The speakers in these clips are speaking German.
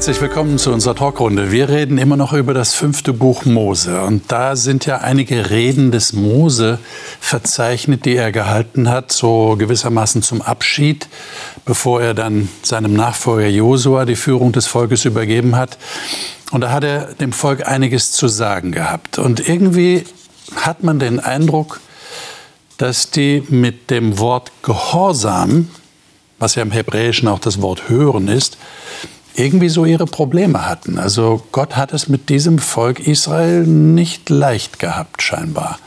Herzlich willkommen zu unserer Talkrunde. Wir reden immer noch über das fünfte Buch Mose. Und da sind ja einige Reden des Mose verzeichnet, die er gehalten hat, so gewissermaßen zum Abschied, bevor er dann seinem Nachfolger Josua die Führung des Volkes übergeben hat. Und da hat er dem Volk einiges zu sagen gehabt. Und irgendwie hat man den Eindruck, dass die mit dem Wort Gehorsam, was ja im Hebräischen auch das Wort hören ist, irgendwie so ihre Probleme hatten. Also Gott hat es mit diesem Volk Israel nicht leicht gehabt, scheinbar.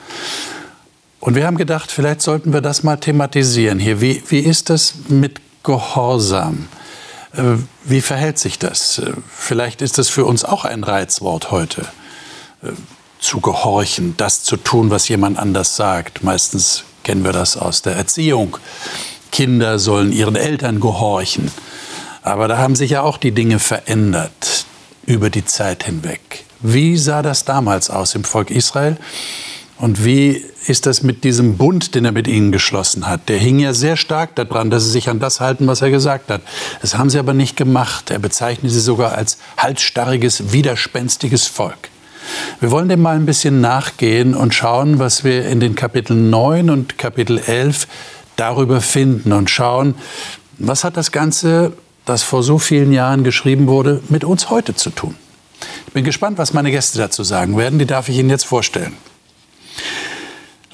Und wir haben gedacht, vielleicht sollten wir das mal thematisieren hier. Wie, wie ist das mit Gehorsam? Äh, wie verhält sich das? Äh, vielleicht ist das für uns auch ein Reizwort heute. Äh, zu gehorchen, das zu tun, was jemand anders sagt. Meistens kennen wir das aus der Erziehung. Kinder sollen ihren Eltern gehorchen. Aber da haben sich ja auch die Dinge verändert über die Zeit hinweg. Wie sah das damals aus im Volk Israel? Und wie ist das mit diesem Bund, den er mit ihnen geschlossen hat? Der hing ja sehr stark daran, dass sie sich an das halten, was er gesagt hat. Das haben sie aber nicht gemacht. Er bezeichnet sie sogar als halsstarriges, widerspenstiges Volk. Wir wollen dem mal ein bisschen nachgehen und schauen, was wir in den Kapiteln 9 und Kapitel 11 darüber finden und schauen, was hat das Ganze das vor so vielen Jahren geschrieben wurde, mit uns heute zu tun. Ich bin gespannt, was meine Gäste dazu sagen werden. Die darf ich Ihnen jetzt vorstellen.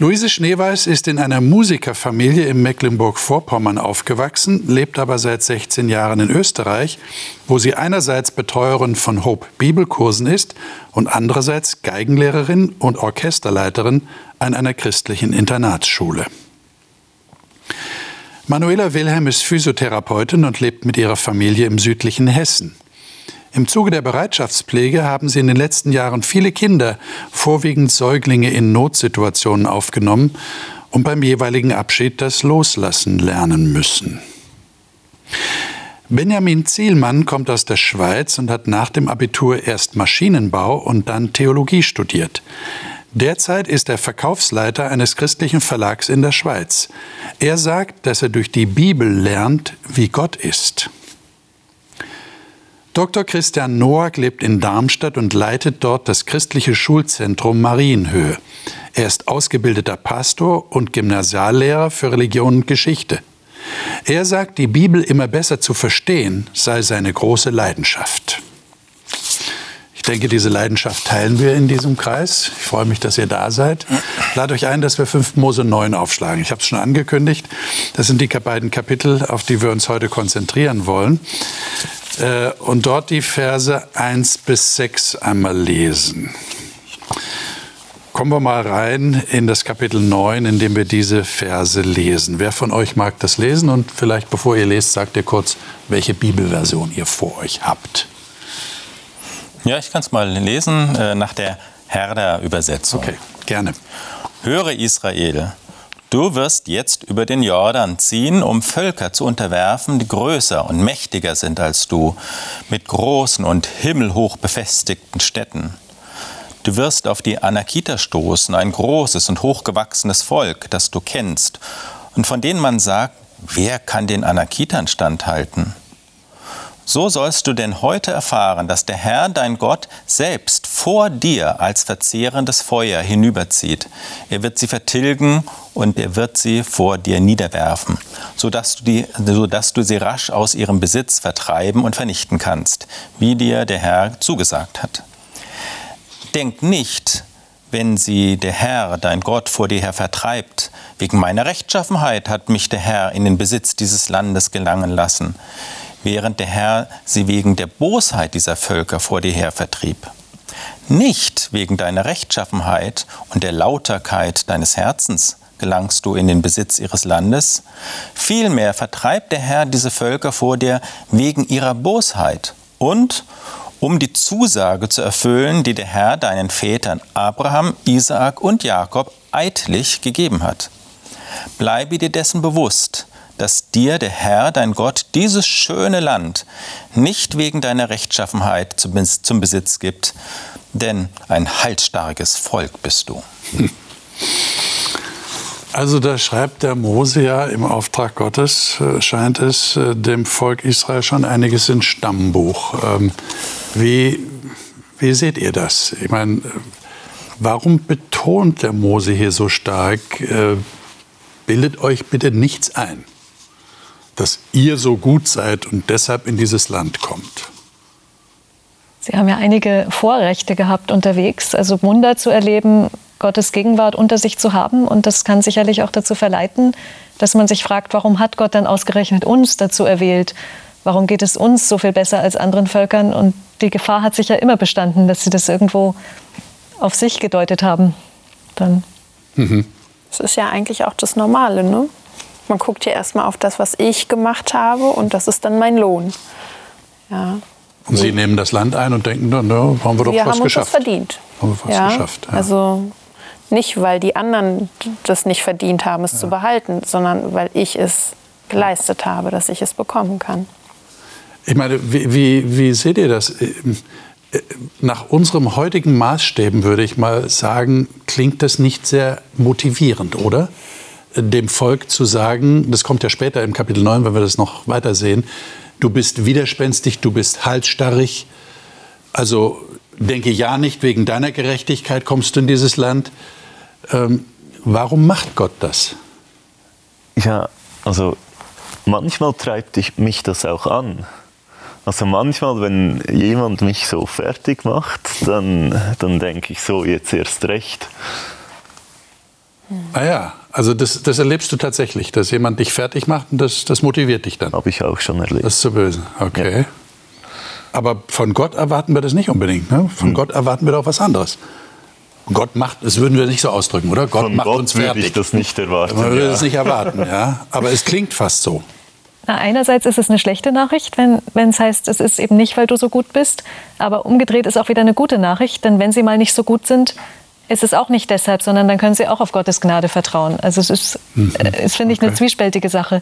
Luise Schneeweiß ist in einer Musikerfamilie in Mecklenburg-Vorpommern aufgewachsen, lebt aber seit 16 Jahren in Österreich, wo sie einerseits Betreuerin von Hope Bibelkursen ist und andererseits Geigenlehrerin und Orchesterleiterin an einer christlichen Internatsschule. Manuela Wilhelm ist Physiotherapeutin und lebt mit ihrer Familie im südlichen Hessen. Im Zuge der Bereitschaftspflege haben sie in den letzten Jahren viele Kinder, vorwiegend Säuglinge in Notsituationen aufgenommen und beim jeweiligen Abschied das Loslassen lernen müssen. Benjamin Zielmann kommt aus der Schweiz und hat nach dem Abitur erst Maschinenbau und dann Theologie studiert. Derzeit ist er Verkaufsleiter eines christlichen Verlags in der Schweiz. Er sagt, dass er durch die Bibel lernt, wie Gott ist. Dr. Christian Noack lebt in Darmstadt und leitet dort das christliche Schulzentrum Marienhöhe. Er ist ausgebildeter Pastor und Gymnasiallehrer für Religion und Geschichte. Er sagt, die Bibel immer besser zu verstehen sei seine große Leidenschaft denke, diese Leidenschaft teilen wir in diesem Kreis. Ich freue mich, dass ihr da seid. Lade euch ein, dass wir 5 Mose 9 aufschlagen. Ich habe es schon angekündigt. Das sind die beiden Kapitel, auf die wir uns heute konzentrieren wollen. Äh, und dort die Verse 1 bis 6 einmal lesen. Kommen wir mal rein in das Kapitel 9, in dem wir diese Verse lesen. Wer von euch mag das lesen? Und vielleicht, bevor ihr lest, sagt ihr kurz, welche Bibelversion ihr vor euch habt. Ja, ich kann es mal lesen äh, nach der Herder-Übersetzung. Okay, gerne. Höre Israel, du wirst jetzt über den Jordan ziehen, um Völker zu unterwerfen, die größer und mächtiger sind als du, mit großen und himmelhoch befestigten Städten. Du wirst auf die Anakiter stoßen, ein großes und hochgewachsenes Volk, das du kennst, und von denen man sagt, wer kann den Anakitern standhalten? So sollst du denn heute erfahren, dass der Herr, dein Gott, selbst vor dir als verzehrendes Feuer hinüberzieht. Er wird sie vertilgen und er wird sie vor dir niederwerfen, sodass du, die, sodass du sie rasch aus ihrem Besitz vertreiben und vernichten kannst, wie dir der Herr zugesagt hat. Denk nicht, wenn sie der Herr, dein Gott, vor dir her vertreibt. Wegen meiner Rechtschaffenheit hat mich der Herr in den Besitz dieses Landes gelangen lassen während der Herr sie wegen der Bosheit dieser Völker vor dir her vertrieb. Nicht wegen deiner Rechtschaffenheit und der Lauterkeit deines Herzens gelangst du in den Besitz ihres Landes, vielmehr vertreibt der Herr diese Völker vor dir wegen ihrer Bosheit und um die Zusage zu erfüllen, die der Herr deinen Vätern Abraham, Isaak und Jakob eidlich gegeben hat. Bleibe dir dessen bewusst, dass dir der Herr, dein Gott, dieses schöne Land nicht wegen deiner Rechtschaffenheit zum Besitz gibt, denn ein halsstarkes Volk bist du. Also da schreibt der Mose ja im Auftrag Gottes, äh, scheint es, äh, dem Volk Israel schon einiges ins Stammbuch. Ähm, wie, wie seht ihr das? Ich meine, warum betont der Mose hier so stark, äh, bildet euch bitte nichts ein, dass ihr so gut seid und deshalb in dieses Land kommt? Sie haben ja einige Vorrechte gehabt unterwegs, also Wunder zu erleben, Gottes Gegenwart unter sich zu haben. Und das kann sicherlich auch dazu verleiten, dass man sich fragt, warum hat Gott dann ausgerechnet uns dazu erwählt? Warum geht es uns so viel besser als anderen Völkern? Und die Gefahr hat sich ja immer bestanden, dass sie das irgendwo auf sich gedeutet haben. Dann. Mhm. Das ist ja eigentlich auch das Normale, ne? Man guckt ja erstmal auf das, was ich gemacht habe, und das ist dann mein Lohn. Ja. Und Sie nehmen das Land ein und denken, na, na haben wir doch wir was haben geschafft. Uns das verdient. Haben wir was ja, geschafft. Ja. Also nicht, weil die anderen das nicht verdient haben, es ja. zu behalten, sondern weil ich es geleistet habe, dass ich es bekommen kann. Ich meine, wie, wie, wie seht ihr das? Nach unserem heutigen Maßstäben würde ich mal sagen, klingt das nicht sehr motivierend, oder? Dem Volk zu sagen, das kommt ja später im Kapitel 9, wenn wir das noch weiter sehen, du bist widerspenstig, du bist halsstarrig. Also denke ja nicht, wegen deiner Gerechtigkeit kommst du in dieses Land. Ähm, warum macht Gott das? Ja, also manchmal treibt mich das auch an. Also manchmal, wenn jemand mich so fertig macht, dann, dann denke ich so, jetzt erst recht. Ah ja, also das, das erlebst du tatsächlich, dass jemand dich fertig macht und das, das motiviert dich dann. Habe ich auch schon erlebt. Das ist zu böse, okay. Ja. Aber von Gott erwarten wir das nicht unbedingt. Ne? Von hm. Gott erwarten wir doch was anderes. Gott macht, das würden wir nicht so ausdrücken, oder? Gott Von macht Gott uns fertig. Würde ich das nicht erwarten. Man würde ja. das nicht erwarten, ja. Aber es klingt fast so. Na, einerseits ist es eine schlechte Nachricht, wenn es heißt, es ist eben nicht, weil du so gut bist. Aber umgedreht ist auch wieder eine gute Nachricht, denn wenn sie mal nicht so gut sind, ist es auch nicht deshalb, sondern dann können sie auch auf Gottes Gnade vertrauen. Also es ist, mhm. Äh, ist finde ich, eine zwiespältige Sache.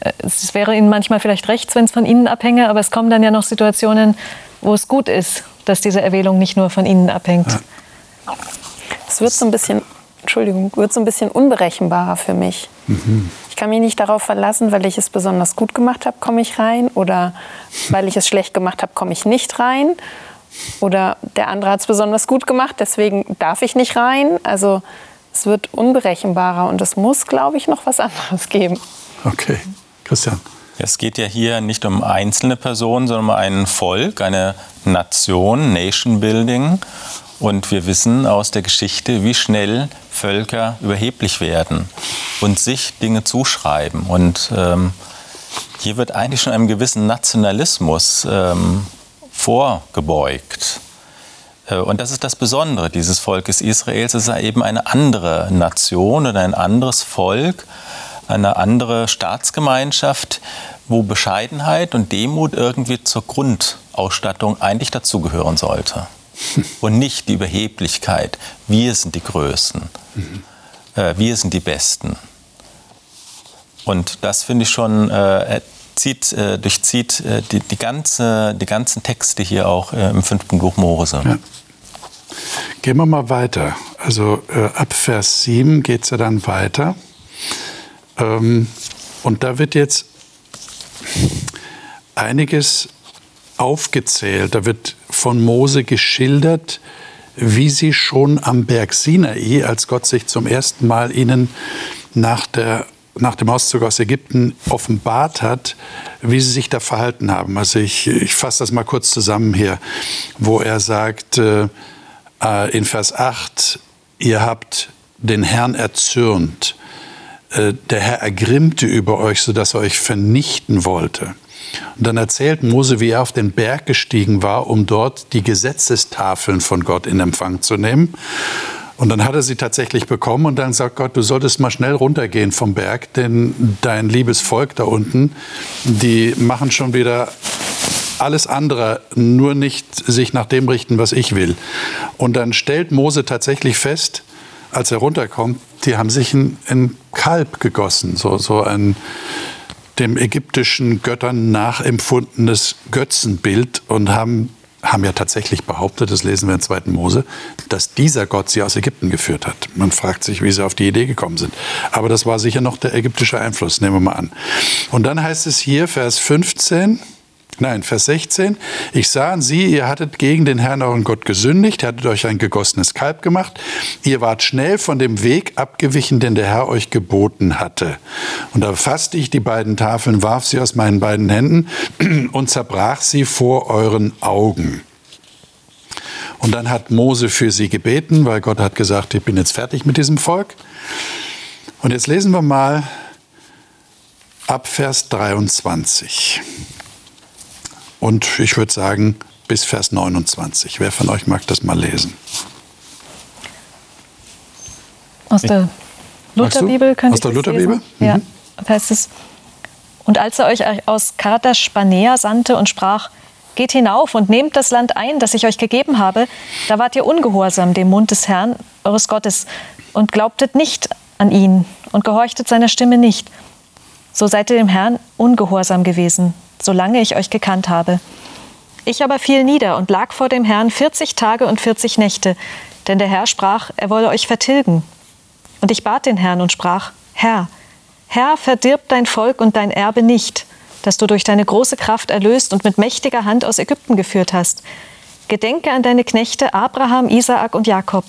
Äh, es wäre ihnen manchmal vielleicht rechts, wenn es von ihnen abhänge, aber es kommen dann ja noch Situationen, wo es gut ist, dass diese Erwählung nicht nur von ihnen abhängt. Es wird so ein bisschen, Entschuldigung, wird so ein bisschen unberechenbarer für mich. Mhm. Ich kann mich nicht darauf verlassen, weil ich es besonders gut gemacht habe, komme ich rein, oder weil ich es schlecht gemacht habe, komme ich nicht rein oder der andere hat es besonders gut gemacht, deswegen darf ich nicht rein. Also es wird unberechenbarer und es muss, glaube ich, noch was anderes geben. Okay, Christian. Es geht ja hier nicht um einzelne Personen, sondern um ein Volk, eine Nation, Nation Building. Und wir wissen aus der Geschichte, wie schnell Völker überheblich werden und sich Dinge zuschreiben. Und ähm, hier wird eigentlich schon einem gewissen Nationalismus ähm, vorgebeugt. Äh, und das ist das Besondere dieses Volkes Israels. Es ist eben eine andere Nation oder ein anderes Volk, eine andere Staatsgemeinschaft, wo Bescheidenheit und Demut irgendwie zur Grundausstattung eigentlich dazugehören sollte. Und nicht die Überheblichkeit. Wir sind die Größten. Mhm. Wir sind die Besten. Und das finde ich schon äh, zieht, äh, durchzieht äh, die, die, ganze, die ganzen Texte hier auch äh, im fünften Buch Mose. Ja. Gehen wir mal weiter. Also äh, ab Vers 7 geht es ja dann weiter. Ähm, und da wird jetzt einiges aufgezählt. Da wird von Mose geschildert, wie sie schon am Berg Sinai, als Gott sich zum ersten Mal ihnen nach der nach dem Auszug aus Ägypten offenbart hat, wie sie sich da verhalten haben. Also ich, ich fasse das mal kurz zusammen hier, wo er sagt äh, äh in Vers 8, ihr habt den Herrn erzürnt, äh, der Herr ergrimmte über euch, sodass er euch vernichten wollte. Und dann erzählt Mose, wie er auf den Berg gestiegen war, um dort die Gesetzestafeln von Gott in Empfang zu nehmen. Und dann hat er sie tatsächlich bekommen und dann sagt Gott, du solltest mal schnell runtergehen vom Berg, denn dein liebes Volk da unten, die machen schon wieder alles andere, nur nicht sich nach dem richten, was ich will. Und dann stellt Mose tatsächlich fest, als er runterkommt, die haben sich ein, ein Kalb gegossen, so, so ein dem ägyptischen Göttern nachempfundenes Götzenbild und haben haben ja tatsächlich behauptet, das lesen wir in 2. Mose, dass dieser Gott sie aus Ägypten geführt hat. Man fragt sich, wie sie auf die Idee gekommen sind. Aber das war sicher noch der ägyptische Einfluss, nehmen wir mal an. Und dann heißt es hier, Vers 15, Nein, Vers 16. Ich sah an sie, ihr hattet gegen den Herrn euren Gott gesündigt, hattet euch ein gegossenes Kalb gemacht. Ihr wart schnell von dem Weg abgewichen, den der Herr euch geboten hatte. Und da fasste ich die beiden Tafeln, warf sie aus meinen beiden Händen und zerbrach sie vor euren Augen. Und dann hat Mose für sie gebeten, weil Gott hat gesagt, ich bin jetzt fertig mit diesem Volk. Und jetzt lesen wir mal ab Vers 23. Und ich würde sagen, bis Vers 29. Wer von euch mag das mal lesen? Aus der Lutherbibel können Aus der Lutherbibel? Mhm. Ja, da heißt es, und als er euch aus Kadesh Barnea sandte und sprach, geht hinauf und nehmt das Land ein, das ich euch gegeben habe, da wart ihr ungehorsam dem Mund des Herrn, eures Gottes, und glaubtet nicht an ihn und gehorchtet seiner Stimme nicht. So seid ihr dem Herrn ungehorsam gewesen, solange ich euch gekannt habe. Ich aber fiel nieder und lag vor dem Herrn 40 Tage und 40 Nächte, denn der Herr sprach, er wolle euch vertilgen. Und ich bat den Herrn und sprach, Herr, Herr, verdirb dein Volk und dein Erbe nicht, das du durch deine große Kraft erlöst und mit mächtiger Hand aus Ägypten geführt hast. Gedenke an deine Knechte Abraham, Isaak und Jakob.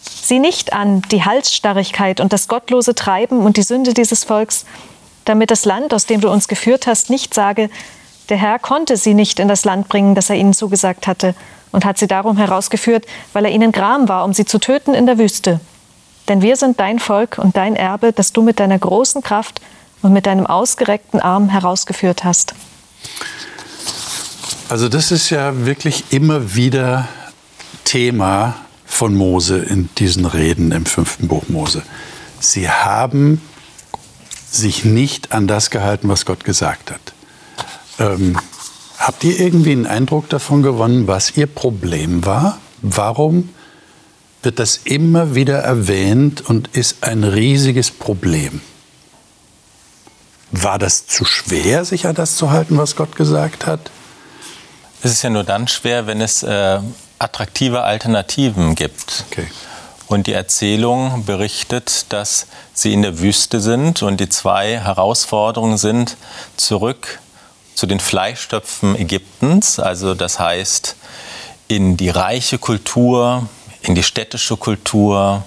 Sieh nicht an die Halsstarrigkeit und das gottlose Treiben und die Sünde dieses Volks, damit das Land, aus dem du uns geführt hast, nicht sage, der Herr konnte sie nicht in das Land bringen, das er ihnen zugesagt hatte, und hat sie darum herausgeführt, weil er ihnen Gram war, um sie zu töten in der Wüste. Denn wir sind dein Volk und dein Erbe, das du mit deiner großen Kraft und mit deinem ausgereckten Arm herausgeführt hast. Also das ist ja wirklich immer wieder Thema von Mose in diesen Reden im fünften Buch Mose. Sie haben sich nicht an das gehalten, was Gott gesagt hat. Ähm, habt ihr irgendwie einen Eindruck davon gewonnen, was ihr Problem war? Warum wird das immer wieder erwähnt und ist ein riesiges Problem? War das zu schwer, sich an das zu halten, was Gott gesagt hat? Es ist ja nur dann schwer, wenn es äh, attraktive Alternativen gibt. Okay. Und die Erzählung berichtet, dass sie in der Wüste sind und die zwei Herausforderungen sind zurück zu den Fleischtöpfen Ägyptens, also das heißt in die reiche Kultur, in die städtische Kultur,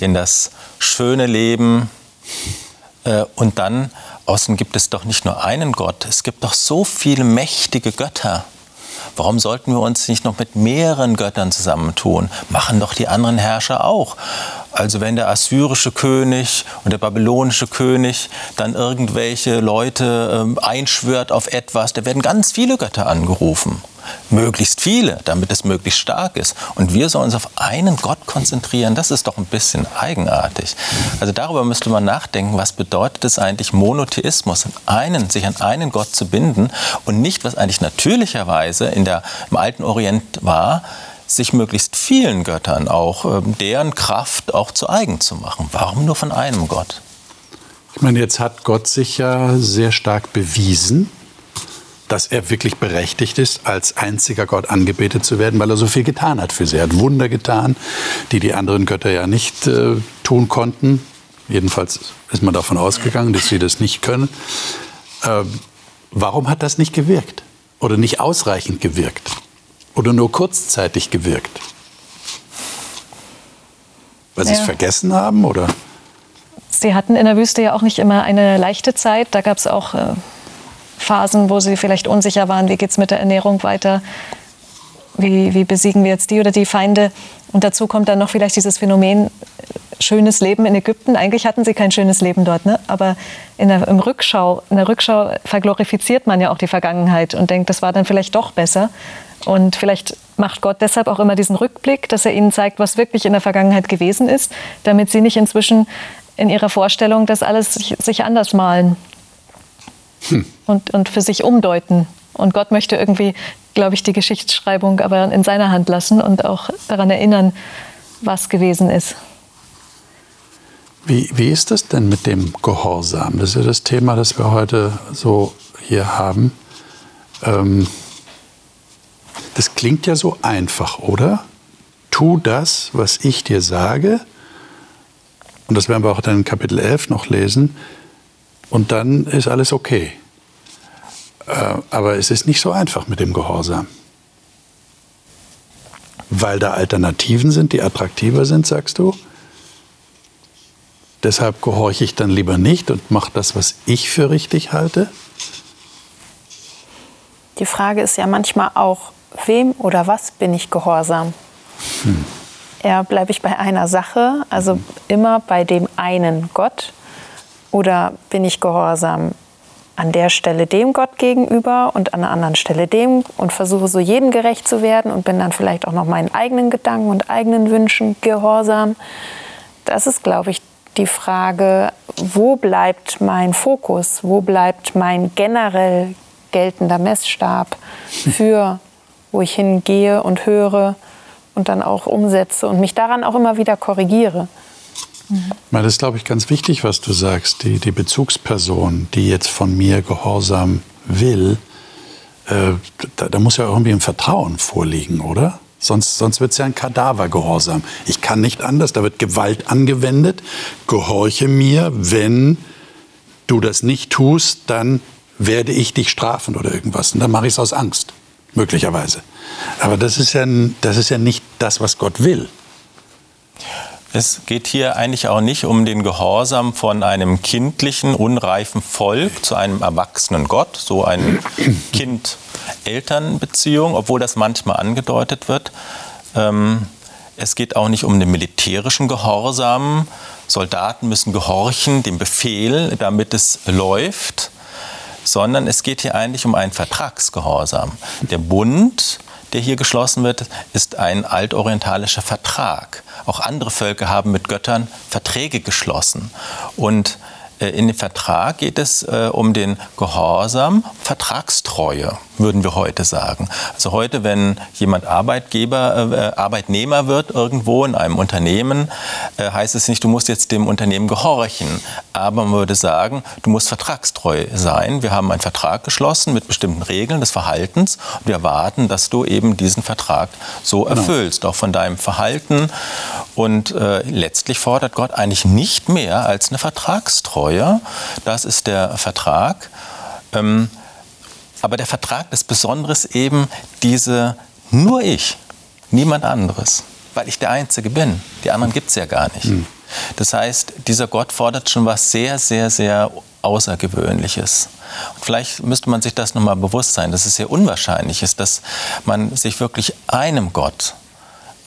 in das schöne Leben äh, und dann außen gibt es doch nicht nur einen Gott, es gibt doch so viele mächtige Götter. Warum sollten wir uns nicht noch mit mehreren Göttern zusammentun? Machen doch die anderen Herrscher auch. Also wenn der assyrische König und der babylonische König dann irgendwelche Leute äh, einschwört auf etwas, da werden ganz viele Götter angerufen möglichst viele, damit es möglichst stark ist. Und wir sollen uns auf einen Gott konzentrieren, das ist doch ein bisschen eigenartig. Also darüber müsste man nachdenken, was bedeutet es eigentlich Monotheismus, einen, sich an einen Gott zu binden und nicht, was eigentlich natürlicherweise in der, im alten Orient war, sich möglichst vielen Göttern auch, ähm, deren Kraft auch zu eigen zu machen. Warum nur von einem Gott? Ich meine, jetzt hat Gott sich ja sehr stark bewiesen dass er wirklich berechtigt ist, als einziger Gott angebetet zu werden, weil er so viel getan hat für sie. Er hat Wunder getan, die die anderen Götter ja nicht äh, tun konnten. Jedenfalls ist man davon ausgegangen, dass sie das nicht können. Äh, warum hat das nicht gewirkt? Oder nicht ausreichend gewirkt? Oder nur kurzzeitig gewirkt? Weil sie es vergessen haben, oder? Sie hatten in der Wüste ja auch nicht immer eine leichte Zeit. Da gab es auch äh, Phasen, wo sie vielleicht unsicher waren, wie geht es mit der Ernährung weiter, wie, wie besiegen wir jetzt die oder die Feinde. Und dazu kommt dann noch vielleicht dieses Phänomen, schönes Leben in Ägypten. Eigentlich hatten sie kein schönes Leben dort, ne? aber in der, im Rückschau, in der Rückschau verglorifiziert man ja auch die Vergangenheit und denkt, das war dann vielleicht doch besser. Und vielleicht macht Gott deshalb auch immer diesen Rückblick, dass er ihnen zeigt, was wirklich in der Vergangenheit gewesen ist, damit sie nicht inzwischen in ihrer Vorstellung das alles sich, anders malen hm. und, und für sich umdeuten. Und Gott möchte irgendwie, glaube ich, die Geschichtsschreibung aber in seiner Hand lassen und auch daran erinnern, was gewesen ist. Wie, wie ist das denn mit dem Gehorsam? Das ist ja das Thema, das wir heute so hier haben. Ähm, das klingt ja so einfach, oder? Tu das, was ich dir sage. Und das werden wir auch dann in Kapitel 11 noch lesen. Und dann ist alles okay. Äh, aber es ist nicht so einfach mit dem Gehorsam. Weil da Alternativen sind, die attraktiver sind, sagst du? Deshalb gehorche ich dann lieber nicht und mache das, was ich für richtig halte? Die Frage ist ja manchmal auch, wem oder was bin ich gehorsam? Hm. Ja, bleibe ich bei einer Sache, also immer bei dem einen Gott? Oder bin ich gehorsam an der Stelle dem Gott gegenüber und an der anderen Stelle dem und versuche so jedem gerecht zu werden und bin dann vielleicht auch noch meinen eigenen Gedanken und eigenen Wünschen gehorsam? Das ist, glaube ich, die Frage, wo bleibt mein Fokus, wo bleibt mein generell geltender Messstab für, wo ich hingehe und höre und dann auch umsetze und mich daran auch immer wieder korrigiere. Mhm. Das ist, glaube ich, ganz wichtig, was du sagst. Die, die Bezugsperson, die jetzt von mir Gehorsam will, äh, da, da muss ja irgendwie ein Vertrauen vorliegen, oder? Sonst, sonst wird es ja ein Kadavergehorsam. Ich kann nicht anders, da wird Gewalt angewendet. Gehorche mir, wenn du das nicht tust, dann werde ich dich strafen oder irgendwas. Und dann mache ich es aus Angst, möglicherweise. Aber das ist, ja, das ist ja nicht das, was Gott will. Es geht hier eigentlich auch nicht um den Gehorsam von einem kindlichen, unreifen Volk zu einem erwachsenen Gott, so eine Kind-Eltern-Beziehung, obwohl das manchmal angedeutet wird. Ähm, es geht auch nicht um den militärischen Gehorsam. Soldaten müssen gehorchen dem Befehl, damit es läuft, sondern es geht hier eigentlich um einen Vertragsgehorsam. Der Bund der hier geschlossen wird, ist ein altorientalischer Vertrag. Auch andere Völker haben mit Göttern Verträge geschlossen. Und in dem Vertrag geht es äh, um den Gehorsam, Vertragstreue, würden wir heute sagen. Also heute, wenn jemand Arbeitgeber, äh, äh, Arbeitnehmer wird irgendwo in einem Unternehmen, äh, heißt es nicht, du musst jetzt dem Unternehmen gehorchen. Aber man würde sagen, du musst vertragstreu sein. Wir haben einen Vertrag geschlossen mit bestimmten Regeln des Verhaltens und wir erwarten, dass du eben diesen Vertrag so genau. erfüllst, genau. auch von deinem Verhalten. Und äh, letztlich fordert Gott eigentlich nicht mehr als eine Vertragstreue. Steuer. Das ist der Vertrag. Ähm, aber der Vertrag ist Besonderes eben diese nur ich, niemand anderes, weil ich der Einzige bin. Die anderen gibt es ja gar nicht. Mhm. Das heißt, dieser Gott fordert schon was sehr, sehr, sehr Außergewöhnliches. Und vielleicht müsste man sich das nochmal bewusst sein, dass es sehr unwahrscheinlich ist, dass man sich wirklich einem Gott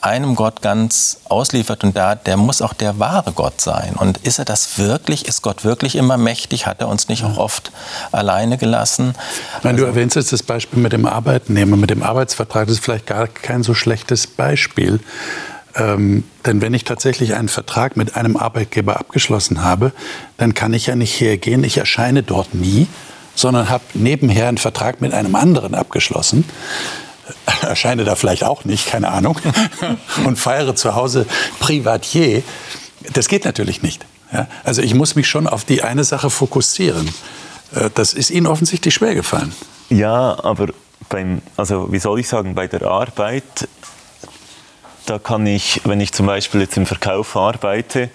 einem Gott ganz ausliefert und da, der muss auch der wahre Gott sein. Und ist er das wirklich? Ist Gott wirklich immer mächtig? Hat er uns nicht auch oft alleine gelassen? Nein, also, du erwähnst jetzt das Beispiel mit dem Arbeitnehmer, mit dem Arbeitsvertrag. Das ist vielleicht gar kein so schlechtes Beispiel. Ähm, denn wenn ich tatsächlich einen Vertrag mit einem Arbeitgeber abgeschlossen habe, dann kann ich ja nicht hergehen, ich erscheine dort nie, sondern habe nebenher einen Vertrag mit einem anderen abgeschlossen erscheine da vielleicht auch nicht, keine Ahnung, und feiere zu Hause Privatier. Das geht natürlich nicht. Ja? Also ich muss mich schon auf die eine Sache fokussieren. Äh, das ist Ihnen offensichtlich schwer gefallen. Ja, aber beim, also wie soll ich sagen, bei der Arbeit, da kann ich, wenn ich zum Beispiel jetzt im Verkauf arbeite,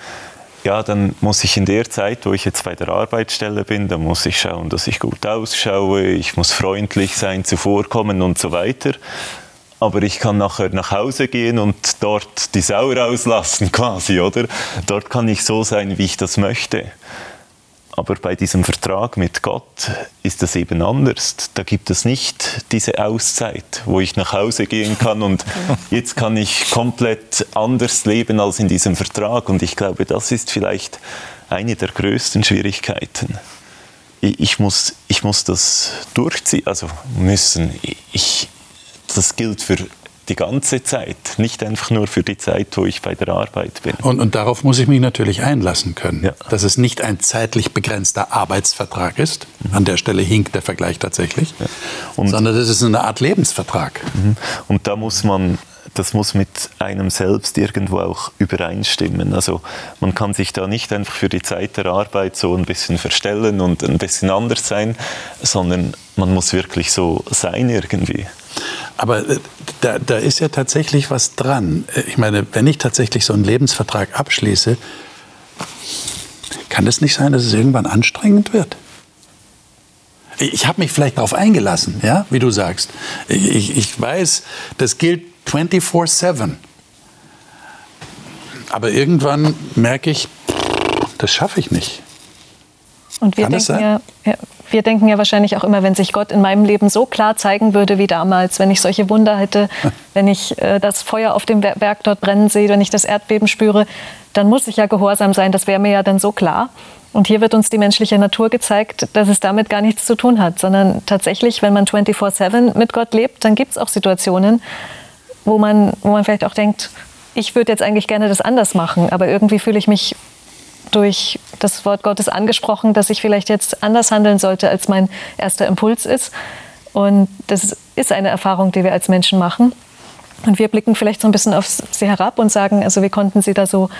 ja, dann muss ich in der Zeit, wo ich jetzt bei der Arbeitsstelle bin, dann muss ich schauen, dass ich gut ausschaue, ich muss freundlich sein, zuvorkommen und so weiter. Aber ich kann nachher nach Hause gehen und dort die Sau rauslassen quasi, oder? Dort kann ich so sein, wie ich das möchte. Aber bei diesem Vertrag mit Gott ist das eben anders. Da gibt es nicht diese Auszeit, wo ich nach Hause gehen kann und jetzt kann ich komplett anders leben als in diesem Vertrag. Und ich glaube, das ist vielleicht eine der größten Schwierigkeiten. Ich muss, ich muss das durchziehen, also müssen. Ich, das gilt für die ganze Zeit, nicht einfach nur für die Zeit, wo ich bei der Arbeit bin. Und, und darauf muss ich mich natürlich einlassen können, ja. dass es nicht ein zeitlich begrenzter Arbeitsvertrag ist. Mhm. An der Stelle hinkt der Vergleich tatsächlich, ja. sondern das ist eine Art Lebensvertrag. Mhm. Und da muss man das muss mit einem selbst irgendwo auch übereinstimmen. Also man kann sich da nicht einfach für die Zeit der Arbeit so ein bisschen verstellen und ein bisschen anders sein, sondern man muss wirklich so sein irgendwie. Aber äh, da, da ist ja tatsächlich was dran. Äh, ich meine, wenn ich tatsächlich so einen Lebensvertrag abschließe, kann es nicht sein, dass es irgendwann anstrengend wird? Ich habe mich vielleicht darauf eingelassen, ja, wie du sagst. Ich, ich weiß, das gilt 24-7. Aber irgendwann merke ich, das schaffe ich nicht. Und wir denken, ja, ja, wir denken ja wahrscheinlich auch immer, wenn sich Gott in meinem Leben so klar zeigen würde wie damals, wenn ich solche Wunder hätte, wenn ich äh, das Feuer auf dem Berg dort brennen sehe, wenn ich das Erdbeben spüre, dann muss ich ja gehorsam sein. Das wäre mir ja dann so klar. Und hier wird uns die menschliche Natur gezeigt, dass es damit gar nichts zu tun hat, sondern tatsächlich, wenn man 24-7 mit Gott lebt, dann gibt es auch Situationen, wo man, wo man vielleicht auch denkt, ich würde jetzt eigentlich gerne das anders machen, aber irgendwie fühle ich mich durch das Wort Gottes angesprochen, dass ich vielleicht jetzt anders handeln sollte, als mein erster Impuls ist. Und das ist eine Erfahrung, die wir als Menschen machen. Und wir blicken vielleicht so ein bisschen auf sie herab und sagen, also wie konnten sie da so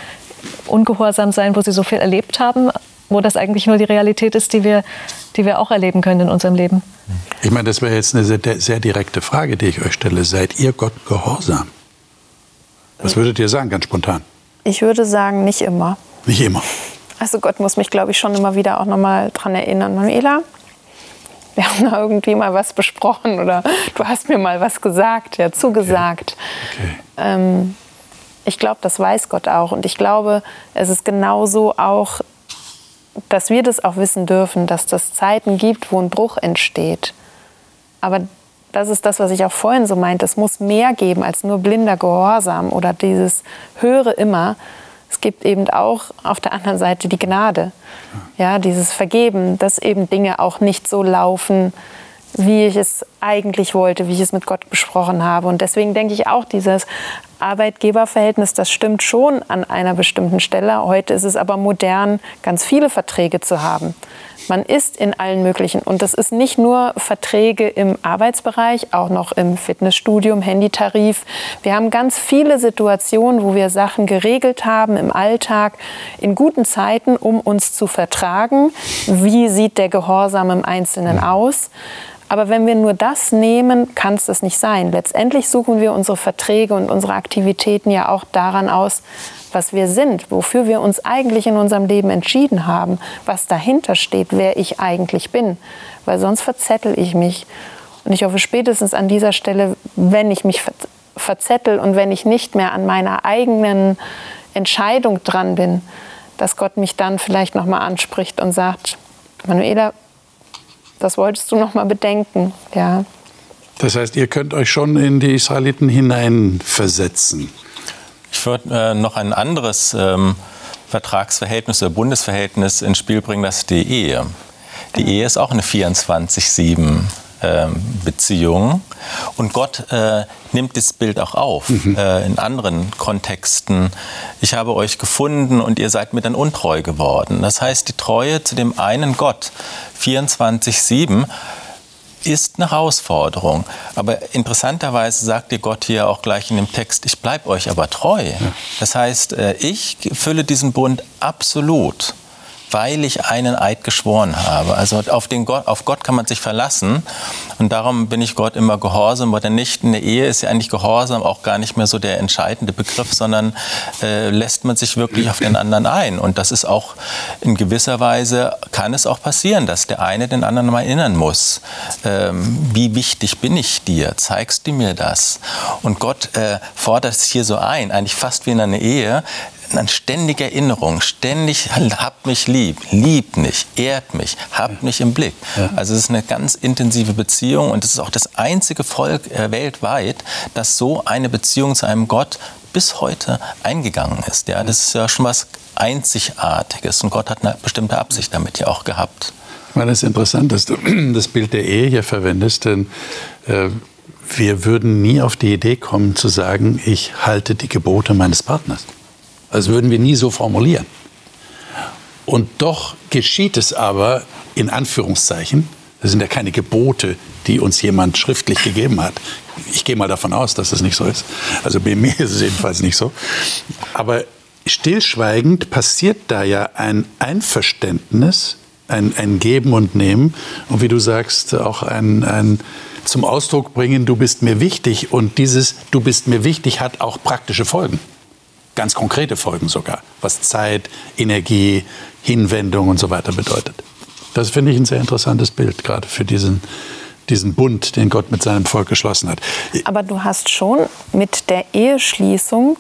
ungehorsam sein, wo sie so viel erlebt haben, wo das eigentlich nur die Realität ist, die wir, die wir auch erleben können in unserem Leben. Ich meine, das wäre jetzt eine sehr, sehr direkte Frage, die ich euch stelle. Seid ihr Gott gehorsam? Was würdet ihr sagen, ganz spontan? Ich würde sagen, nicht immer. Nicht immer. Also Gott muss mich, glaube ich, schon immer wieder auch nochmal dran erinnern. Manuela, wir haben da irgendwie mal was besprochen oder du hast mir mal was gesagt, ja, zugesagt. Okay. Okay. Ähm, ich glaube, das weiß Gott auch. Und ich glaube, es ist genauso auch, dass wir das auch wissen dürfen, dass das Zeiten gibt, wo ein Bruch entsteht. Aber das ist das, was ich auch vorhin so meinte. Es muss mehr geben als nur blinder Gehorsam oder dieses Höre immer, es gibt eben auch auf der anderen Seite die Gnade. Ja, dieses Vergeben, dass eben Dinge auch nicht so laufen, wie ich es eigentlich wollte, wie ich es mit Gott besprochen habe. Und deswegen denke ich auch, dieses Arbeitgeberverhältnis, das stimmt schon an einer bestimmten Stelle. Heute ist es aber modern, ganz viele Verträge zu haben. Man ist in allen möglichen. Und das ist nicht nur Verträge im Arbeitsbereich, auch noch im Fitnessstudio, im Handytarif. Wir haben ganz viele Situationen, wo wir Sachen geregelt haben im Alltag, in guten Zeiten, um uns zu vertragen. Wie sieht der Gehorsam im Einzelnen aus? Aber wenn wir nur das nehmen, kann es das nicht sein. Letztendlich suchen wir unsere Verträge und unsere Aktivitäten ja auch daran aus, was wir sind, wofür wir uns eigentlich in unserem Leben entschieden haben, was dahinter steht, wer ich eigentlich bin. Weil sonst verzettel ich mich. Und ich hoffe spätestens an dieser Stelle, wenn ich mich verzettel und wenn ich nicht mehr an meiner eigenen Entscheidung dran bin, dass Gott mich dann vielleicht nochmal anspricht und sagt, Manuela, das wolltest du nochmal bedenken. Ja. Das heißt, ihr könnt euch schon in die Israeliten hineinversetzen. Ich würde äh, noch ein anderes ähm, Vertragsverhältnis oder Bundesverhältnis ins Spiel bringen, das ist die Ehe. Die genau. Ehe ist auch eine 24-7 ähm, Beziehung. Und Gott äh, nimmt das Bild auch auf mhm. äh, in anderen Kontexten. Ich habe euch gefunden und ihr seid mir dann untreu geworden. Das heißt, die Treue zu dem einen Gott 24-7 ist eine Herausforderung. Aber interessanterweise sagt dir Gott hier auch gleich in dem Text, ich bleibe euch aber treu. Das heißt, äh, ich fülle diesen Bund absolut weil ich einen Eid geschworen habe. Also auf, den Gott, auf Gott kann man sich verlassen und darum bin ich Gott immer gehorsam oder nicht. In der Ehe ist ja eigentlich Gehorsam auch gar nicht mehr so der entscheidende Begriff, sondern äh, lässt man sich wirklich auf den anderen ein. Und das ist auch in gewisser Weise, kann es auch passieren, dass der eine den anderen mal erinnern muss. Ähm, wie wichtig bin ich dir? Zeigst du mir das? Und Gott äh, fordert es hier so ein, eigentlich fast wie in einer Ehe eine ständige Erinnerung, ständig habt mich lieb, liebt mich, ehrt mich, habt mich im Blick. Also es ist eine ganz intensive Beziehung und es ist auch das einzige Volk äh, weltweit, das so eine Beziehung zu einem Gott bis heute eingegangen ist. Ja, das ist ja schon was Einzigartiges und Gott hat eine bestimmte Absicht damit ja auch gehabt. Ich meine, es ist interessant, dass du das Bild der Ehe hier verwendest, denn äh, wir würden nie auf die Idee kommen zu sagen, ich halte die Gebote meines Partners. Das würden wir nie so formulieren. Und doch geschieht es aber in Anführungszeichen. Das sind ja keine Gebote, die uns jemand schriftlich gegeben hat. Ich gehe mal davon aus, dass das nicht so ist. Also bei mir ist es jedenfalls nicht so. Aber stillschweigend passiert da ja ein Einverständnis ein, ein Geben und Nehmen und wie du sagst, auch ein, ein zum Ausdruck bringen, du bist mir wichtig. Und dieses Du bist mir wichtig hat auch praktische Folgen. Ganz konkrete Folgen sogar, was Zeit, Energie, Hinwendung und so weiter bedeutet. Das finde ich ein sehr interessantes Bild, gerade für diesen, diesen Bund, den Gott mit seinem Volk geschlossen hat. Aber du hast schon mit der Eheschließung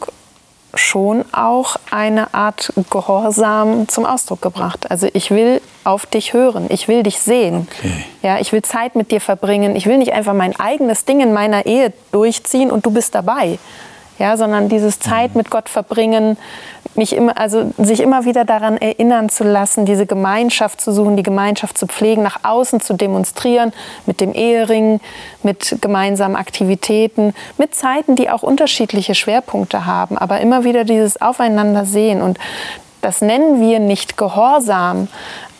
schon auch eine Art Gehorsam zum Ausdruck gebracht. Also ich will auf dich hören, ich will dich sehen. Okay. Ja, ich will Zeit mit dir verbringen. Ich will nicht einfach mein eigenes Ding in meiner Ehe durchziehen und du bist dabei ja, sondern dieses Zeit mit Gott verbringen, mich immer, also sich immer wieder daran erinnern zu lassen, diese Gemeinschaft zu suchen, die Gemeinschaft zu pflegen, nach außen zu demonstrieren, mit dem Ehering, mit gemeinsamen Aktivitäten, mit Zeiten, die auch unterschiedliche Schwerpunkte haben, aber immer wieder dieses Aufeinander sehen und das nennen wir nicht Gehorsam,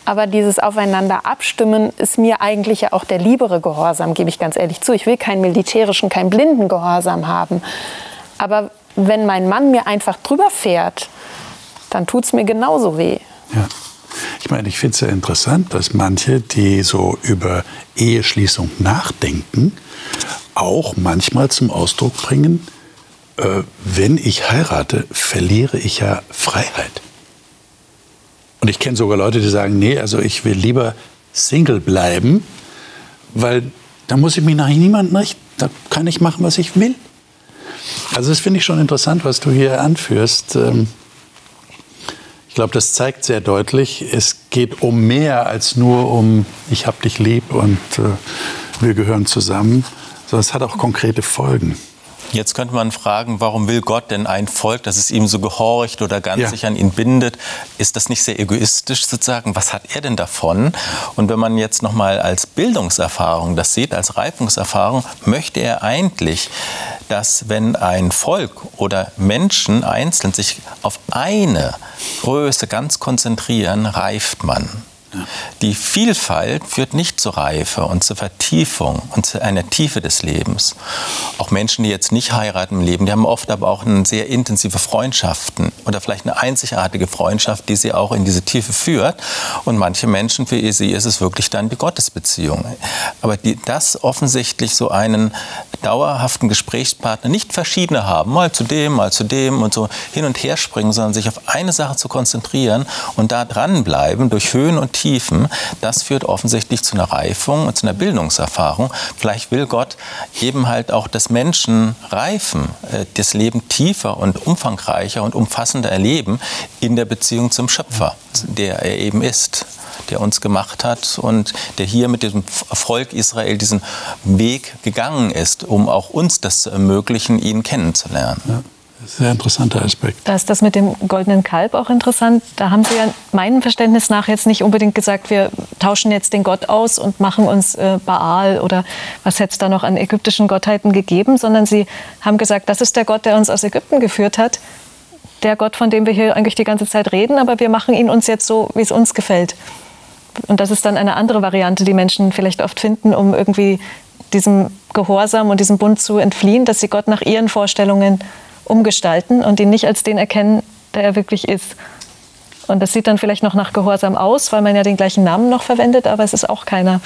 aber dieses Aufeinander abstimmen ist mir eigentlich ja auch der liebere Gehorsam, gebe ich ganz ehrlich zu. Ich will keinen militärischen, keinen blinden Gehorsam haben. Aber wenn mein Mann mir einfach drüber fährt, dann tut es mir genauso weh. Ja. Ich meine, ich finde es ja interessant, dass manche, die so über Eheschließung nachdenken, auch manchmal zum Ausdruck bringen, äh, wenn ich heirate, verliere ich ja Freiheit. Und ich kenne sogar Leute, die sagen, nee, also ich will lieber Single bleiben, weil da muss ich mich nach niemandem richten. Da kann ich machen, was ich will. Also das finde ich schon interessant, was du hier anführst. Ähm, ich glaube, das zeigt sehr deutlich, es geht um mehr als nur um ich habe dich lieb und äh, wir gehören zusammen, sondern es hat auch konkrete Folgen. Jetzt könnte man fragen, warum will Gott denn ein Volk, das es ihm so gehorcht oder ganz ja. sich an ihn bindet? Ist das nicht sehr egoistisch sozusagen? Was hat er denn davon? Und wenn man jetzt noch mal als Bildungserfahrung das sieht, als Reifungserfahrung, möchte er eigentlich, dass wenn ein Volk oder Menschen einzeln sich auf eine Größe ganz konzentrieren, reift man. Die Vielfalt führt nicht zur Reife und zur Vertiefung und zu einer Tiefe des Lebens. Auch Menschen, die jetzt nicht heiraten im Leben, die haben oft aber auch eine sehr intensive Freundschaften oder vielleicht eine einzigartige Freundschaft, die sie auch in diese Tiefe führt. Und manche Menschen, für sie ist es wirklich dann die Gottesbeziehung. Aber die, das offensichtlich so einen dauerhaften Gesprächspartner, nicht verschiedene haben, mal zu dem, mal zu dem und so hin und her springen, sondern sich auf eine Sache zu konzentrieren und da dranbleiben durch Höhen und Tiefen, das führt offensichtlich zu einer Reifung und zu einer Bildungserfahrung. Vielleicht will Gott eben halt auch, dass Menschen reifen, äh, das Leben tiefer und umfangreicher und umfassender erleben in der Beziehung zum Schöpfer, der er eben ist der uns gemacht hat und der hier mit dem Volk Israel diesen Weg gegangen ist, um auch uns das zu ermöglichen, ihn kennenzulernen. Ja. Sehr interessanter Aspekt. Da ist das mit dem goldenen Kalb auch interessant. Da haben Sie ja meinem Verständnis nach jetzt nicht unbedingt gesagt, wir tauschen jetzt den Gott aus und machen uns äh, Baal oder was hätte es da noch an ägyptischen Gottheiten gegeben, sondern Sie haben gesagt, das ist der Gott, der uns aus Ägypten geführt hat. Der Gott, von dem wir hier eigentlich die ganze Zeit reden, aber wir machen ihn uns jetzt so, wie es uns gefällt. Und das ist dann eine andere Variante, die Menschen vielleicht oft finden, um irgendwie diesem Gehorsam und diesem Bund zu entfliehen, dass sie Gott nach ihren Vorstellungen umgestalten und ihn nicht als den erkennen, der er wirklich ist. Und das sieht dann vielleicht noch nach Gehorsam aus, weil man ja den gleichen Namen noch verwendet, aber es ist auch keiner.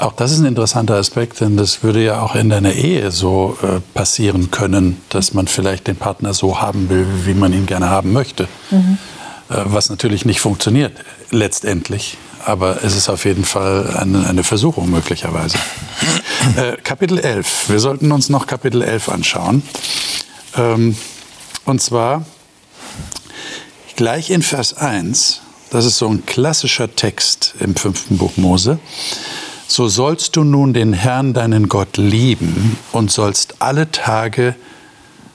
Auch das ist ein interessanter Aspekt, denn das würde ja auch in deiner Ehe so äh, passieren können, dass man vielleicht den Partner so haben will, wie man ihn gerne haben möchte. Mhm. Äh, was natürlich nicht funktioniert letztendlich. Aber es ist auf jeden Fall eine, eine Versuchung möglicherweise. Äh, Kapitel 11. Wir sollten uns noch Kapitel 11 anschauen. Ähm, und zwar gleich in Vers 1, das ist so ein klassischer Text im fünften Buch Mose. So sollst du nun den Herrn, deinen Gott, lieben und sollst alle Tage,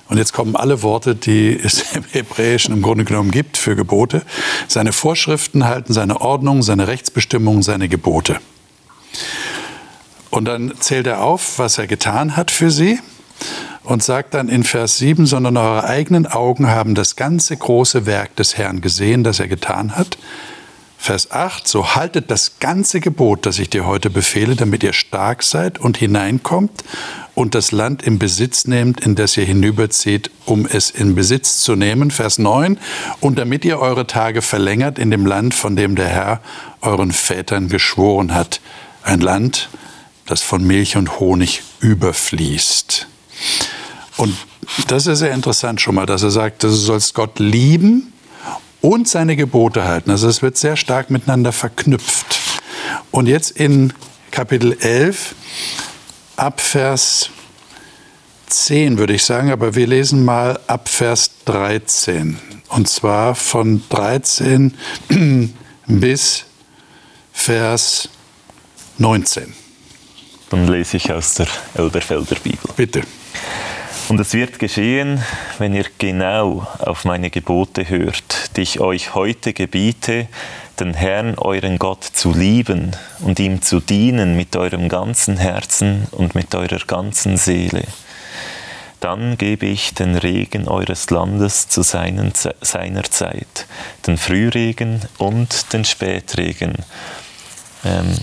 und jetzt kommen alle Worte, die es im Hebräischen im Grunde genommen gibt für Gebote, seine Vorschriften halten, seine Ordnung, seine Rechtsbestimmungen, seine Gebote. Und dann zählt er auf, was er getan hat für sie und sagt dann in Vers 7, sondern eure eigenen Augen haben das ganze große Werk des Herrn gesehen, das er getan hat. Vers 8, so haltet das ganze Gebot, das ich dir heute befehle, damit ihr stark seid und hineinkommt und das Land in Besitz nehmt, in das ihr hinüberzieht, um es in Besitz zu nehmen. Vers 9. Und damit ihr eure Tage verlängert in dem Land, von dem der Herr euren Vätern geschworen hat. Ein Land, das von Milch und Honig überfließt. Und das ist sehr interessant schon mal, dass er sagt, du sollst Gott lieben und seine Gebote halten. Also es wird sehr stark miteinander verknüpft. Und jetzt in Kapitel 11 ab Vers 10 würde ich sagen, aber wir lesen mal ab Vers 13. Und zwar von 13 bis Vers 19. Dann lese ich aus der Elberfelder Bibel. Bitte. Und es wird geschehen, wenn ihr genau auf meine Gebote hört, die ich euch heute gebiete, den Herrn, euren Gott, zu lieben und ihm zu dienen mit eurem ganzen Herzen und mit eurer ganzen Seele. Dann gebe ich den Regen eures Landes zu seinen, seiner Zeit, den Frühregen und den Spätregen, ähm,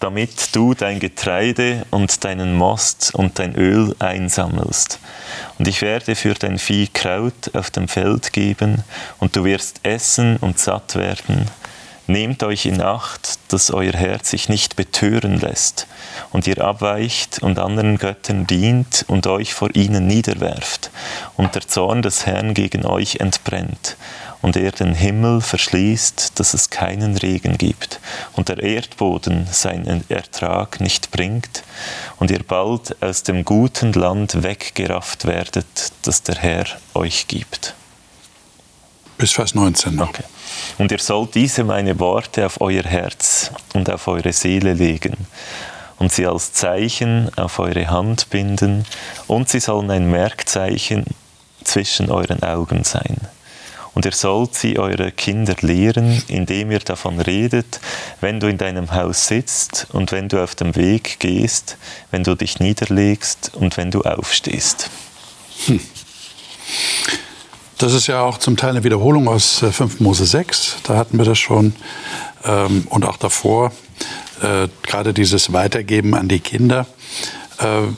damit du dein Getreide und deinen Most und dein Öl einsammelst. Und ich werde für dein Vieh Kraut auf dem Feld geben, und du wirst essen und satt werden. Nehmt euch in Acht, dass euer Herz sich nicht betören lässt und ihr abweicht und anderen Göttern dient und euch vor ihnen niederwerft und der Zorn des Herrn gegen euch entbrennt und er den Himmel verschließt, dass es keinen Regen gibt und der Erdboden seinen Ertrag nicht bringt und ihr bald aus dem guten Land weggerafft werdet, das der Herr euch gibt. Bis Vers 19. Okay. Und ihr sollt diese meine Worte auf euer Herz und auf eure Seele legen und sie als Zeichen auf eure Hand binden und sie sollen ein Merkzeichen zwischen euren Augen sein. Und ihr sollt sie eure Kinder lehren, indem ihr davon redet, wenn du in deinem Haus sitzt und wenn du auf dem Weg gehst, wenn du dich niederlegst und wenn du aufstehst. Hm. Das ist ja auch zum Teil eine Wiederholung aus 5 äh, Mose 6. Da hatten wir das schon. Ähm, und auch davor, äh, gerade dieses Weitergeben an die Kinder. Äh,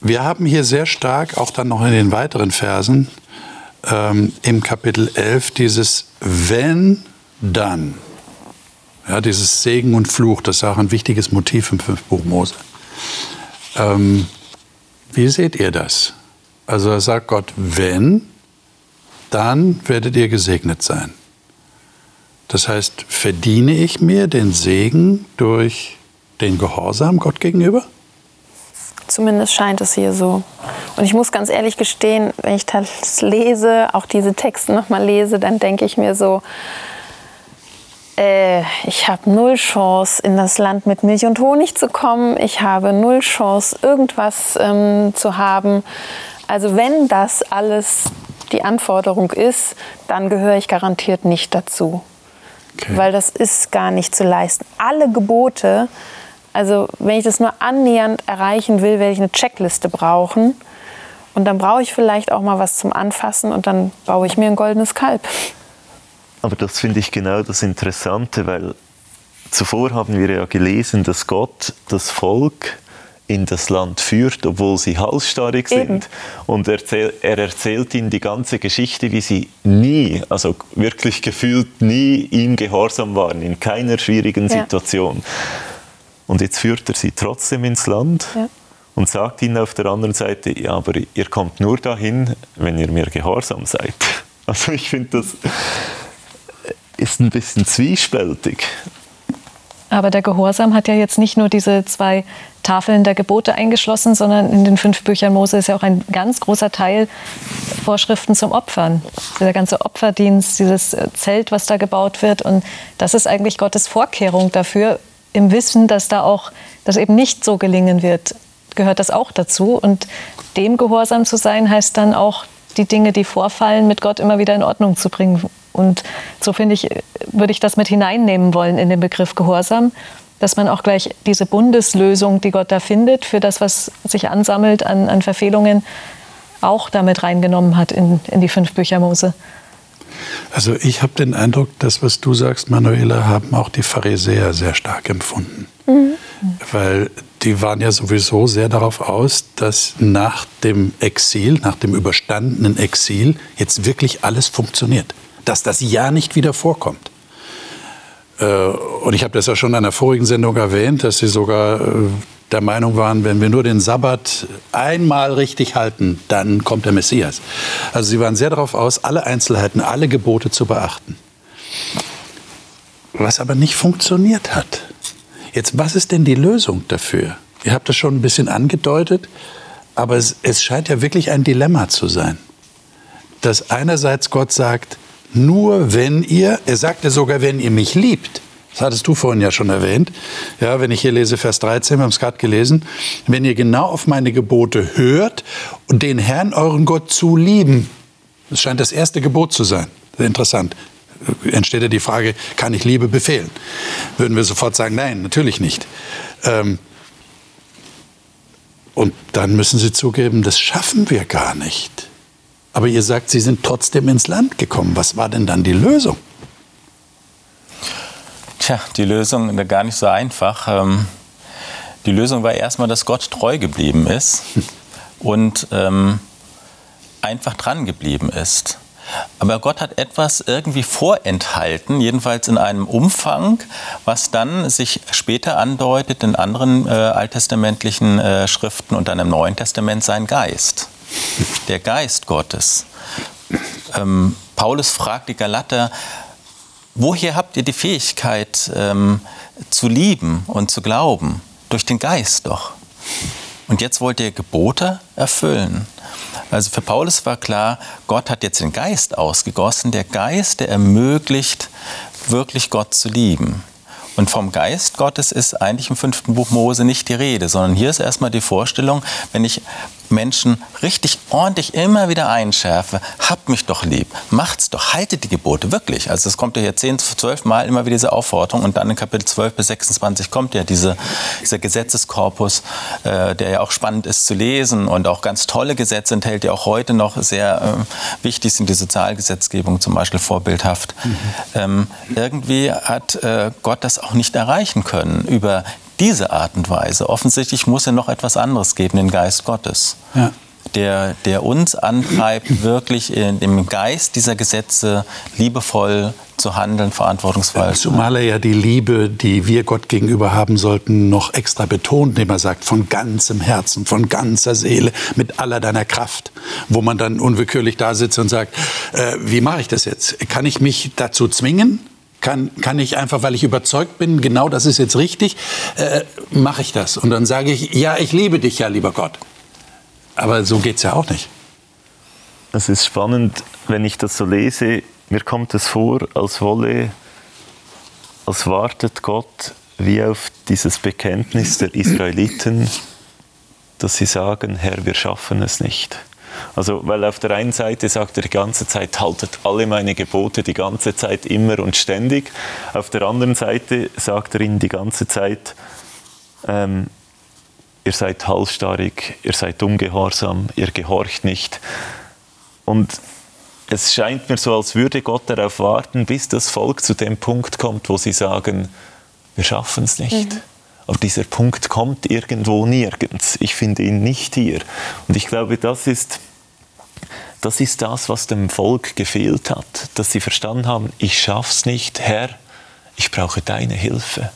wir haben hier sehr stark, auch dann noch in den weiteren Versen, ähm, im Kapitel 11 dieses Wenn, dann. Ja, dieses Segen und Fluch, das ist auch ein wichtiges Motiv im Fünfbuch Mose. Ähm, wie seht ihr das? Also da sagt Gott, wenn, dann werdet ihr gesegnet sein. Das heißt, verdiene ich mir den Segen durch den Gehorsam Gott gegenüber? Zumindest scheint es hier so. Und ich muss ganz ehrlich gestehen, wenn ich das lese, auch diese Texte nochmal lese, dann denke ich mir so, äh, ich habe null Chance, in das Land mit Milch und Honig zu kommen. Ich habe null Chance, irgendwas ähm, zu haben. Also wenn das alles die Anforderung ist, dann gehöre ich garantiert nicht dazu. Okay. Weil das ist gar nicht zu leisten. Alle Gebote, also wenn ich das nur annähernd erreichen will, werde ich eine Checkliste brauchen. Und dann brauche ich vielleicht auch mal was zum Anfassen und dann baue ich mir ein goldenes Kalb. Aber das finde ich genau das Interessante, weil zuvor haben wir ja gelesen, dass Gott das Volk in das Land führt, obwohl sie halsstarrig sind. Eben. Und erzähl, er erzählt ihnen die ganze Geschichte, wie sie nie, also wirklich gefühlt nie ihm gehorsam waren, in keiner schwierigen Situation. Ja. Und jetzt führt er sie trotzdem ins Land ja. und sagt ihnen auf der anderen Seite, ja, aber ihr kommt nur dahin, wenn ihr mir gehorsam seid. Also ich finde, das ist ein bisschen zwiespältig. Aber der Gehorsam hat ja jetzt nicht nur diese zwei Tafeln der Gebote eingeschlossen, sondern in den fünf Büchern Mose ist ja auch ein ganz großer Teil Vorschriften zum Opfern. Der ganze Opferdienst, dieses Zelt, was da gebaut wird. Und das ist eigentlich Gottes Vorkehrung dafür, im Wissen, dass da auch das eben nicht so gelingen wird, gehört das auch dazu. Und dem gehorsam zu sein, heißt dann auch, die Dinge, die vorfallen, mit Gott immer wieder in Ordnung zu bringen. Und so finde ich, würde ich das mit hineinnehmen wollen in den Begriff Gehorsam, dass man auch gleich diese Bundeslösung, die Gott da findet, für das, was sich ansammelt an, an Verfehlungen, auch damit reingenommen hat in, in die fünf Bücher Mose. Also ich habe den Eindruck, das, was du sagst, Manuela, haben auch die Pharisäer sehr stark empfunden. Mhm. Weil die waren ja sowieso sehr darauf aus, dass nach dem Exil, nach dem überstandenen Exil, jetzt wirklich alles funktioniert. Dass das Ja nicht wieder vorkommt. Äh, und ich habe das ja schon in einer vorigen Sendung erwähnt, dass sie sogar äh, der Meinung waren, wenn wir nur den Sabbat einmal richtig halten, dann kommt der Messias. Also sie waren sehr darauf aus, alle Einzelheiten, alle Gebote zu beachten. Was aber nicht funktioniert hat. Jetzt, was ist denn die Lösung dafür? Ihr habt das schon ein bisschen angedeutet, aber es, es scheint ja wirklich ein Dilemma zu sein. Dass einerseits Gott sagt, nur wenn ihr, er sagte sogar, wenn ihr mich liebt, das hattest du vorhin ja schon erwähnt. Ja, wenn ich hier lese Vers 13, wir haben es gerade gelesen. Wenn ihr genau auf meine Gebote hört und den Herrn, euren Gott, zu lieben. Das scheint das erste Gebot zu sein. Interessant. Entsteht ja die Frage, kann ich Liebe befehlen? Würden wir sofort sagen, nein, natürlich nicht. Ähm, und dann müssen Sie zugeben, das schaffen wir gar nicht. Aber ihr sagt, Sie sind trotzdem ins Land gekommen. Was war denn dann die Lösung? Tja, die Lösung war gar nicht so einfach. Ähm, die Lösung war erstmal, dass Gott treu geblieben ist und ähm, einfach dran geblieben ist. Aber Gott hat etwas irgendwie vorenthalten, jedenfalls in einem Umfang, was dann sich später andeutet in anderen äh, alttestamentlichen äh, Schriften und dann im Neuen Testament sein Geist. Der Geist Gottes. Ähm, Paulus fragt die Galater, woher habt ihr die Fähigkeit ähm, zu lieben und zu glauben? Durch den Geist doch. Und jetzt wollt ihr Gebote erfüllen. Also für Paulus war klar, Gott hat jetzt den Geist ausgegossen. Der Geist, der ermöglicht, wirklich Gott zu lieben. Und vom Geist Gottes ist eigentlich im fünften Buch Mose nicht die Rede, sondern hier ist erstmal die Vorstellung, wenn ich Menschen richtig ordentlich immer wieder einschärfe, habt mich doch lieb, macht's doch, haltet die Gebote, wirklich. Also es kommt ja hier zehn, zwölf Mal immer wieder diese Aufforderung und dann in Kapitel 12 bis 26 kommt ja diese, dieser Gesetzeskorpus, äh, der ja auch spannend ist zu lesen und auch ganz tolle Gesetze enthält, die auch heute noch sehr äh, wichtig sind, die Sozialgesetzgebung zum Beispiel vorbildhaft. Mhm. Ähm, irgendwie hat äh, Gott das auch nicht erreichen können über diese Art und Weise. Offensichtlich muss er noch etwas anderes geben, den Geist Gottes. Ja. Der, der uns antreibt, wirklich in dem Geist dieser Gesetze liebevoll zu handeln, verantwortungsvoll. Zumal er ja die Liebe, die wir Gott gegenüber haben sollten, noch extra betont, indem er sagt, von ganzem Herzen, von ganzer Seele, mit aller deiner Kraft. Wo man dann unwillkürlich da sitzt und sagt, äh, wie mache ich das jetzt? Kann ich mich dazu zwingen? Kann, kann ich einfach, weil ich überzeugt bin, genau das ist jetzt richtig, äh, mache ich das. Und dann sage ich, ja, ich liebe dich ja, lieber Gott. Aber so geht es ja auch nicht. Es ist spannend, wenn ich das so lese, mir kommt es vor, als wolle, als wartet Gott wie auf dieses Bekenntnis der Israeliten, dass sie sagen, Herr, wir schaffen es nicht. Also, weil auf der einen Seite sagt er die ganze Zeit, haltet alle meine Gebote die ganze Zeit immer und ständig. Auf der anderen Seite sagt er ihnen die ganze Zeit, ähm, ihr seid halsstarrig, ihr seid ungehorsam, ihr gehorcht nicht. Und es scheint mir so, als würde Gott darauf warten, bis das Volk zu dem Punkt kommt, wo sie sagen, wir schaffen es nicht. Mhm. Aber dieser Punkt kommt irgendwo nirgends. Ich finde ihn nicht hier. Und ich glaube, das ist, das ist das, was dem Volk gefehlt hat. Dass sie verstanden haben, ich schaff's nicht, Herr, ich brauche deine Hilfe.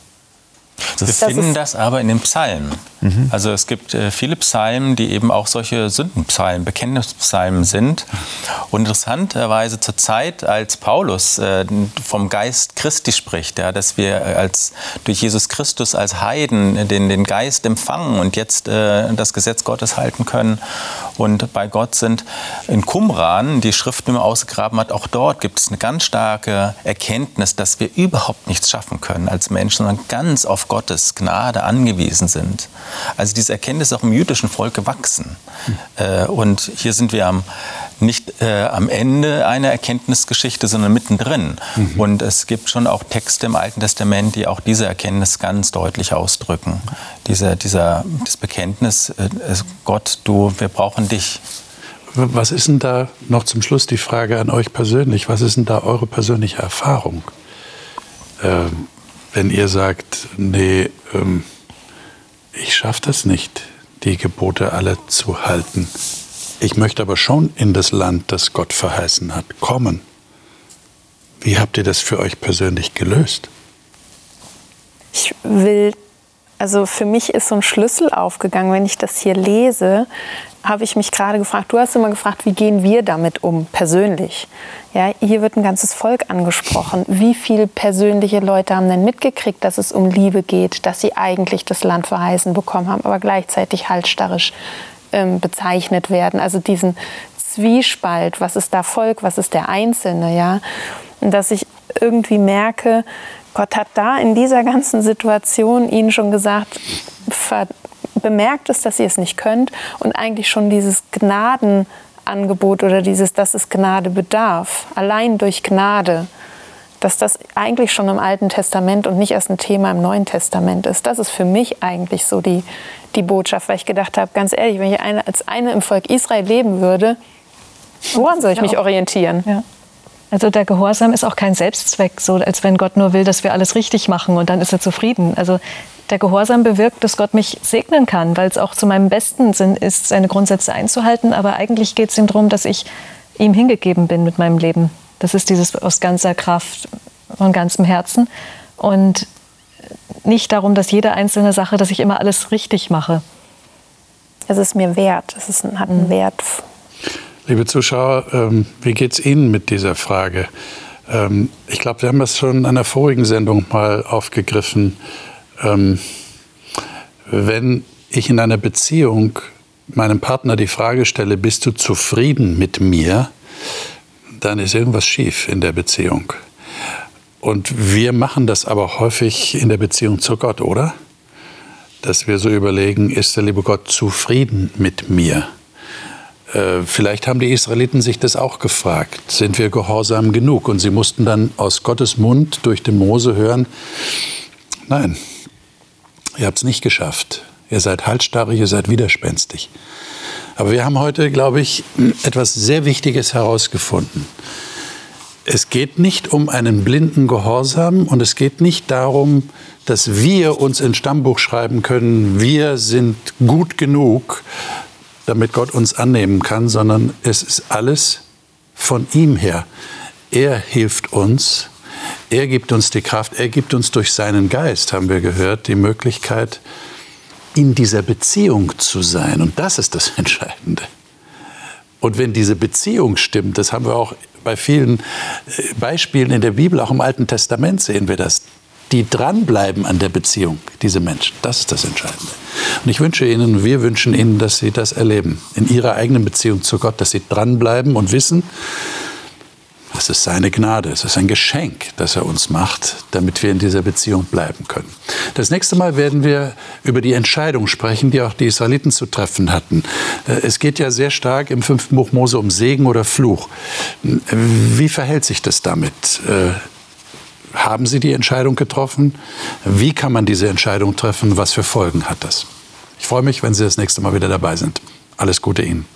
Wir finden das aber in den Psalmen. Mhm. Also es gibt äh, viele Psalmen, die eben auch solche Sündenpsalmen, Bekenntnispsalmen sind. Und interessanterweise zur Zeit, als Paulus äh, vom Geist Christi spricht, ja, dass wir als, durch Jesus Christus als Heiden den, den Geist empfangen und jetzt äh, das Gesetz Gottes halten können und bei Gott sind. In Qumran, die Schrift, die man ausgegraben hat, auch dort gibt es eine ganz starke Erkenntnis, dass wir überhaupt nichts schaffen können als Menschen, sondern ganz auf Gottes Gnade angewiesen sind. Also diese Erkenntnis ist auch im jüdischen Volk gewachsen. Mhm. und hier sind wir am, nicht äh, am Ende einer Erkenntnisgeschichte, sondern mittendrin. Mhm. Und es gibt schon auch Texte im Alten Testament, die auch diese Erkenntnis ganz deutlich ausdrücken. Diese, dieser, das Bekenntnis, äh, Gott, du, wir brauchen dich. Was ist denn da noch zum Schluss die Frage an euch persönlich? Was ist denn da eure persönliche Erfahrung? Ähm, wenn ihr sagt, nee, ähm, ich schaffe das nicht, die Gebote alle zu halten. Ich möchte aber schon in das Land, das Gott verheißen hat, kommen. Wie habt ihr das für euch persönlich gelöst? Ich will, also für mich ist so ein Schlüssel aufgegangen, wenn ich das hier lese, habe ich mich gerade gefragt, du hast immer gefragt, wie gehen wir damit um, persönlich? Ja, hier wird ein ganzes Volk angesprochen. Wie viele persönliche Leute haben denn mitgekriegt, dass es um Liebe geht, dass sie eigentlich das Land verheißen bekommen haben, aber gleichzeitig halsstarrisch ähm, bezeichnet werden? Also diesen Zwiespalt, was ist da Volk, was ist der Einzelne, ja? Und dass ich irgendwie merke, Gott hat da in dieser ganzen Situation ihnen schon gesagt, bemerkt es, dass ihr es nicht könnt und eigentlich schon dieses Gnadenangebot oder dieses, dass es Gnade bedarf, allein durch Gnade, dass das eigentlich schon im Alten Testament und nicht erst ein Thema im Neuen Testament ist. Das ist für mich eigentlich so die, die Botschaft, weil ich gedacht habe, ganz ehrlich, wenn ich eine, als eine im Volk Israel leben würde, woran soll ich mich orientieren? Ja. Also der Gehorsam ist auch kein Selbstzweck, so als wenn Gott nur will, dass wir alles richtig machen und dann ist er zufrieden. Also der Gehorsam bewirkt, dass Gott mich segnen kann, weil es auch zu meinem besten Sinn ist, seine Grundsätze einzuhalten. Aber eigentlich geht es ihm darum, dass ich ihm hingegeben bin mit meinem Leben. Das ist dieses aus ganzer Kraft, von ganzem Herzen. Und nicht darum, dass jede einzelne Sache, dass ich immer alles richtig mache. Es ist mir wert. Es ist, hat einen mhm. Wert. Liebe Zuschauer, ähm, wie geht es Ihnen mit dieser Frage? Ähm, ich glaube, wir haben das schon in einer vorigen Sendung mal aufgegriffen. Ähm, wenn ich in einer Beziehung meinem Partner die Frage stelle, bist du zufrieden mit mir, dann ist irgendwas schief in der Beziehung. Und wir machen das aber häufig in der Beziehung zu Gott, oder? Dass wir so überlegen, ist der liebe Gott zufrieden mit mir? Äh, vielleicht haben die Israeliten sich das auch gefragt. Sind wir gehorsam genug? Und sie mussten dann aus Gottes Mund durch den Mose hören, nein, Ihr habt es nicht geschafft. Ihr seid halsstarrig, ihr seid widerspenstig. Aber wir haben heute, glaube ich, etwas sehr Wichtiges herausgefunden. Es geht nicht um einen blinden Gehorsam und es geht nicht darum, dass wir uns ins Stammbuch schreiben können, wir sind gut genug, damit Gott uns annehmen kann, sondern es ist alles von ihm her. Er hilft uns, er gibt uns die Kraft, er gibt uns durch seinen Geist, haben wir gehört, die Möglichkeit, in dieser Beziehung zu sein. Und das ist das Entscheidende. Und wenn diese Beziehung stimmt, das haben wir auch bei vielen äh, Beispielen in der Bibel, auch im Alten Testament sehen wir das, die dranbleiben an der Beziehung, diese Menschen. Das ist das Entscheidende. Und ich wünsche Ihnen, wir wünschen Ihnen, dass Sie das erleben, in Ihrer eigenen Beziehung zu Gott, dass Sie dranbleiben und wissen, es ist seine Gnade, es ist ein Geschenk, das er uns macht, damit wir in dieser Beziehung bleiben können. Das nächste Mal werden wir über die Entscheidung sprechen, die auch die Israeliten zu treffen hatten. Äh, es geht ja sehr stark im fünften Buch Mose um Segen oder Fluch. Wie verhält sich das damit? Äh, haben Sie die Entscheidung getroffen? Wie kann man diese Entscheidung treffen? Was für Folgen hat das? Ich freue mich, wenn Sie das nächste Mal wieder dabei sind. Alles Gute Ihnen.